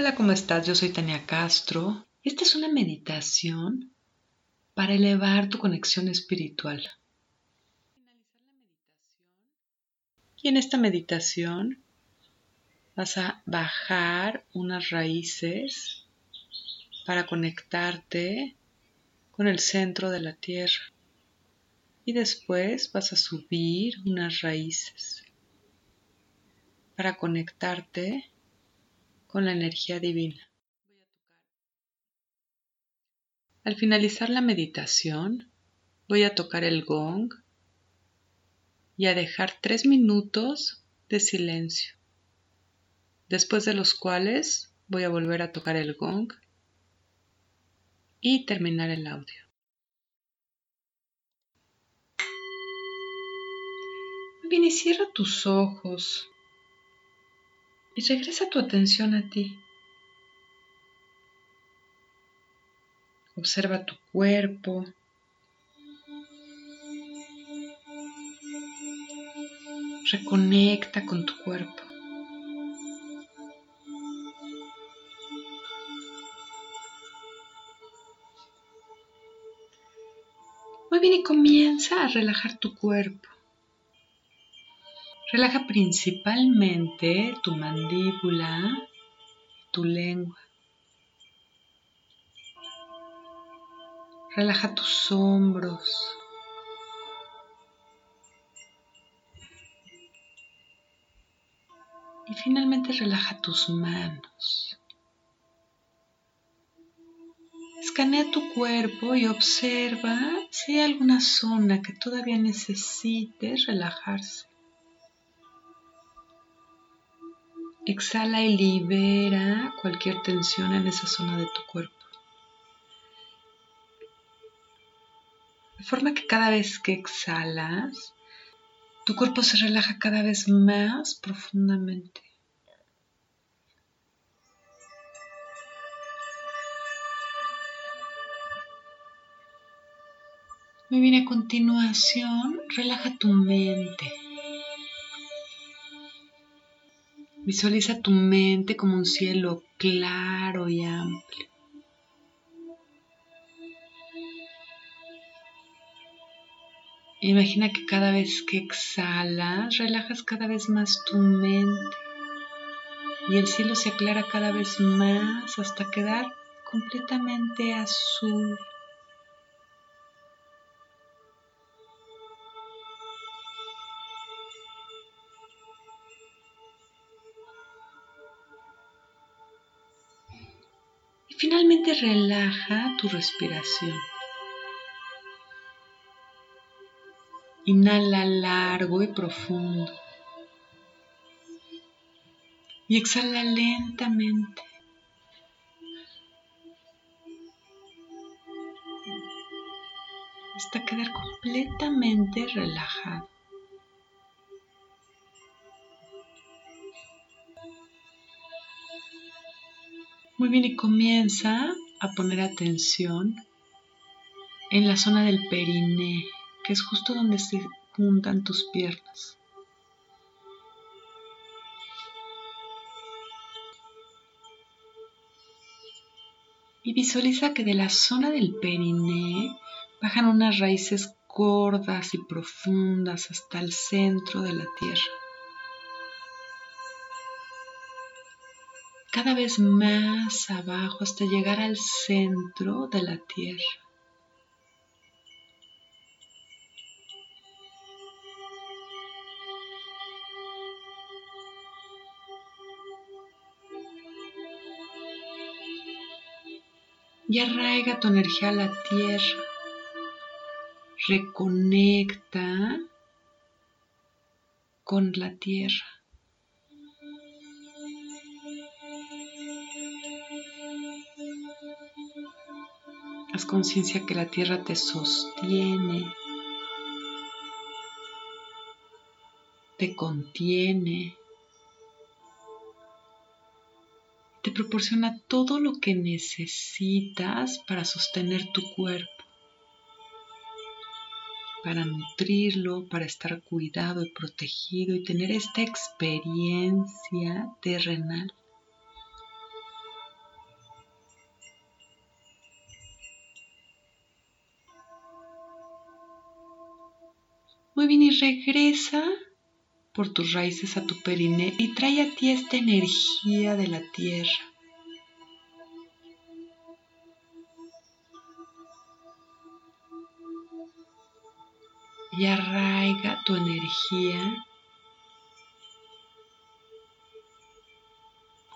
Hola, ¿cómo estás? Yo soy Tania Castro. Esta es una meditación para elevar tu conexión espiritual. Y en esta meditación vas a bajar unas raíces para conectarte con el centro de la tierra. Y después vas a subir unas raíces para conectarte con la energía divina. Al finalizar la meditación, voy a tocar el gong y a dejar tres minutos de silencio, después de los cuales voy a volver a tocar el gong y terminar el audio. Bien, y cierra tus ojos y regresa tu atención a ti. Observa tu cuerpo. Reconecta con tu cuerpo. Muy bien y comienza a relajar tu cuerpo. Relaja principalmente tu mandíbula, tu lengua. Relaja tus hombros. Y finalmente relaja tus manos. Escanea tu cuerpo y observa si hay alguna zona que todavía necesite relajarse. Exhala y libera cualquier tensión en esa zona de tu cuerpo. De forma que cada vez que exhalas, tu cuerpo se relaja cada vez más profundamente. Muy bien, a continuación, relaja tu mente. Visualiza tu mente como un cielo claro y amplio. Imagina que cada vez que exhalas, relajas cada vez más tu mente y el cielo se aclara cada vez más hasta quedar completamente azul. Relaja tu respiración. Inhala largo y profundo. Y exhala lentamente. Hasta quedar completamente relajado. Muy bien, y comienza a poner atención en la zona del periné, que es justo donde se juntan tus piernas. Y visualiza que de la zona del periné bajan unas raíces gordas y profundas hasta el centro de la tierra. Cada vez más abajo hasta llegar al centro de la tierra. y arraiga tu energía a la tierra. Reconecta con la tierra. Conciencia que la tierra te sostiene, te contiene, te proporciona todo lo que necesitas para sostener tu cuerpo, para nutrirlo, para estar cuidado y protegido y tener esta experiencia terrenal. Muy bien, y regresa por tus raíces a tu periné y trae a ti esta energía de la tierra. Y arraiga tu energía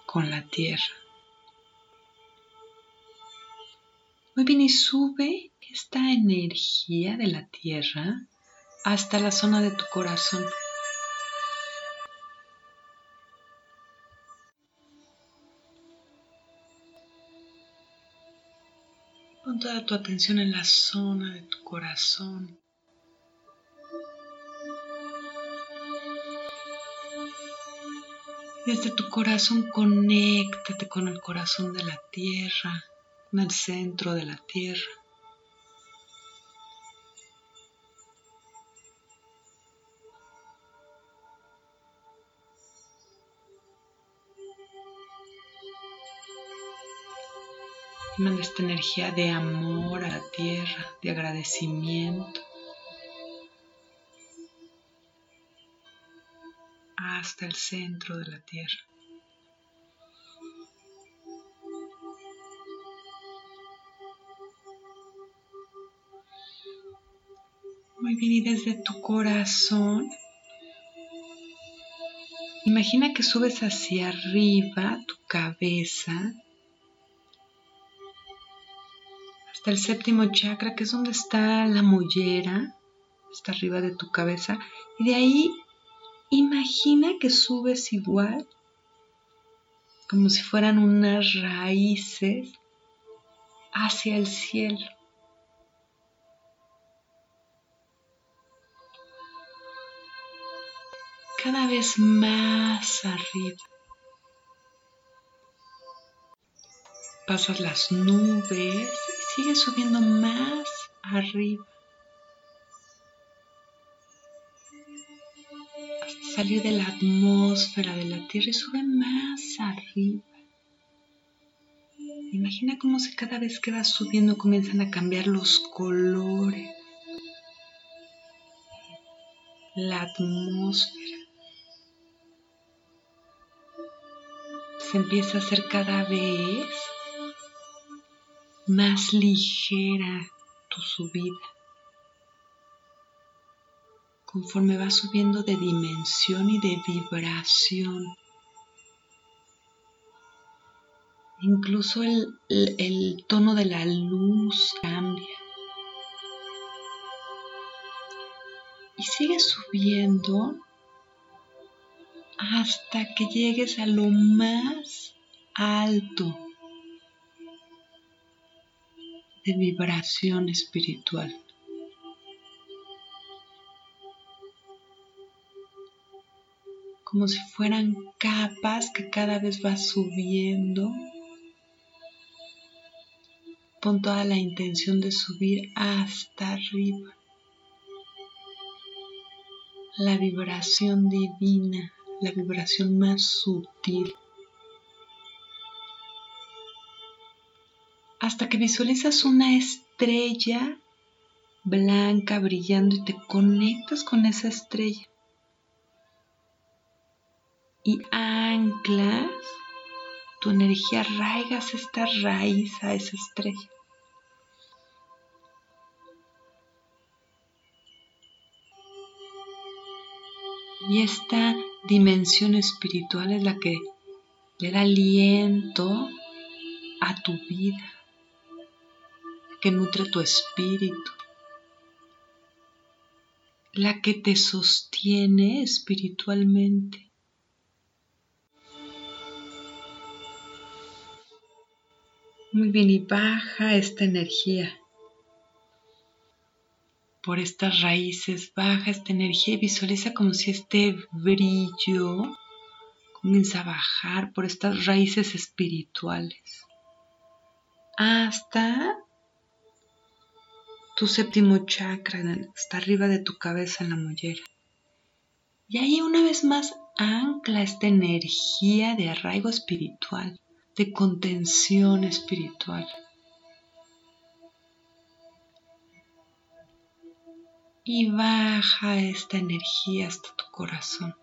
con la tierra. Muy bien, y sube esta energía de la tierra hasta la zona de tu corazón. Pon toda tu atención en la zona de tu corazón. Desde tu corazón conéctate con el corazón de la tierra, con el centro de la tierra. Manda esta energía de amor a la tierra, de agradecimiento. hasta el centro de la tierra. Muy bien, y desde tu corazón, imagina que subes hacia arriba tu cabeza hasta el séptimo chakra, que es donde está la mollera, está arriba de tu cabeza, y de ahí Imagina que subes igual, como si fueran unas raíces hacia el cielo. Cada vez más arriba. Pasas las nubes y sigues subiendo más arriba. salir de la atmósfera de la Tierra y sube más arriba. Imagina cómo si cada vez que vas subiendo comienzan a cambiar los colores, la atmósfera. Se empieza a hacer cada vez más ligera tu subida conforme va subiendo de dimensión y de vibración. Incluso el, tono de la luz cambia. Y sigue subiendo hasta que llegues a lo más alto de vibración espiritual. como si fueran capas que cada vez va subiendo. Pon toda la intención de subir hasta arriba. La vibración divina, la vibración más sutil. Hasta que visualizas una estrella blanca brillando y te conectas con esa estrella y anclas tu energía, arraigas esta raíz a esa estrella. Y esta dimensión espiritual es la que le da aliento a tu vida, que nutre tu espíritu, la que te sostiene espiritualmente. Muy bien, y baja esta energía. Por estas raíces, baja esta energía y visualiza como si este brillo comienza a bajar por estas raíces espirituales hasta tu séptimo chakra, hasta arriba de tu cabeza en la mollera. Y ahí una vez más ancla esta energía de arraigo espiritual de contención espiritual. y baja esta energía hasta tu corazón.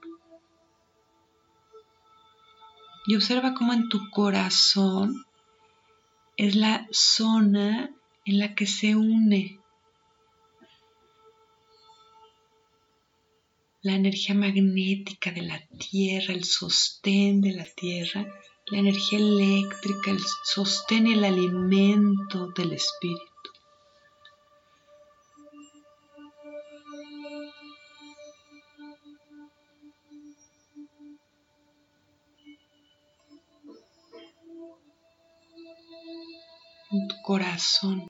Y observa cómo en tu corazón es la zona en la que se une la energía magnética de la Tierra, el sostén de la Tierra, la energía eléctrica, el sostén y el alimento del espíritu. Tu corazón.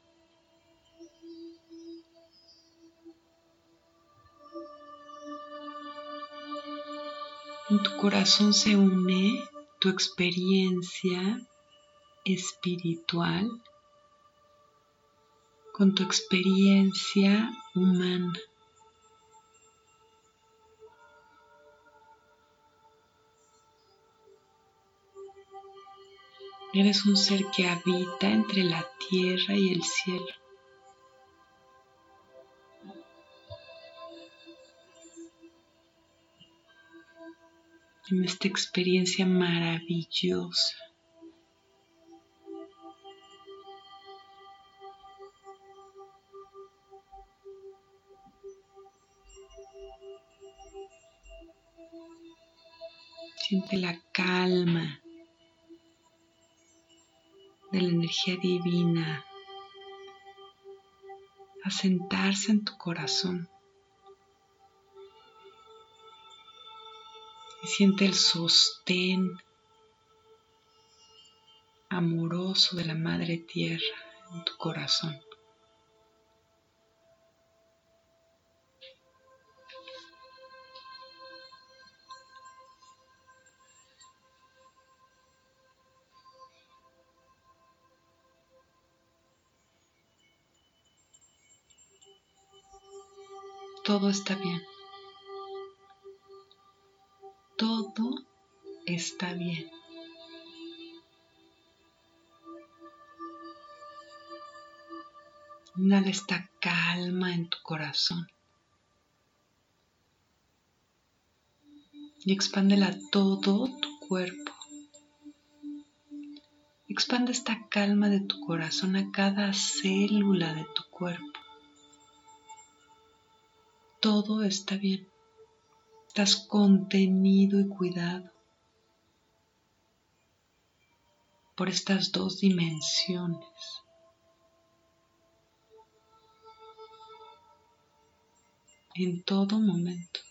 En tu corazón se une tu experiencia espiritual con tu experiencia humana. Eres un ser que habita entre la tierra y el cielo. En esta experiencia maravillosa. Siente la calma de la energía divina asentarse en tu corazón. Siente el sostén amoroso de la Madre Tierra en tu corazón. Todo está bien. Está bien. Inhala esta calma en tu corazón. Y expándela todo tu cuerpo. Expande esta calma de tu corazón a cada célula de tu cuerpo. Todo está bien. Estás contenido y cuidado por estas dos dimensiones. En todo momento.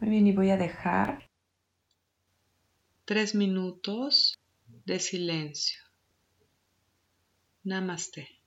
Muy bien, y voy a dejar tres minutos de silencio. Namaste.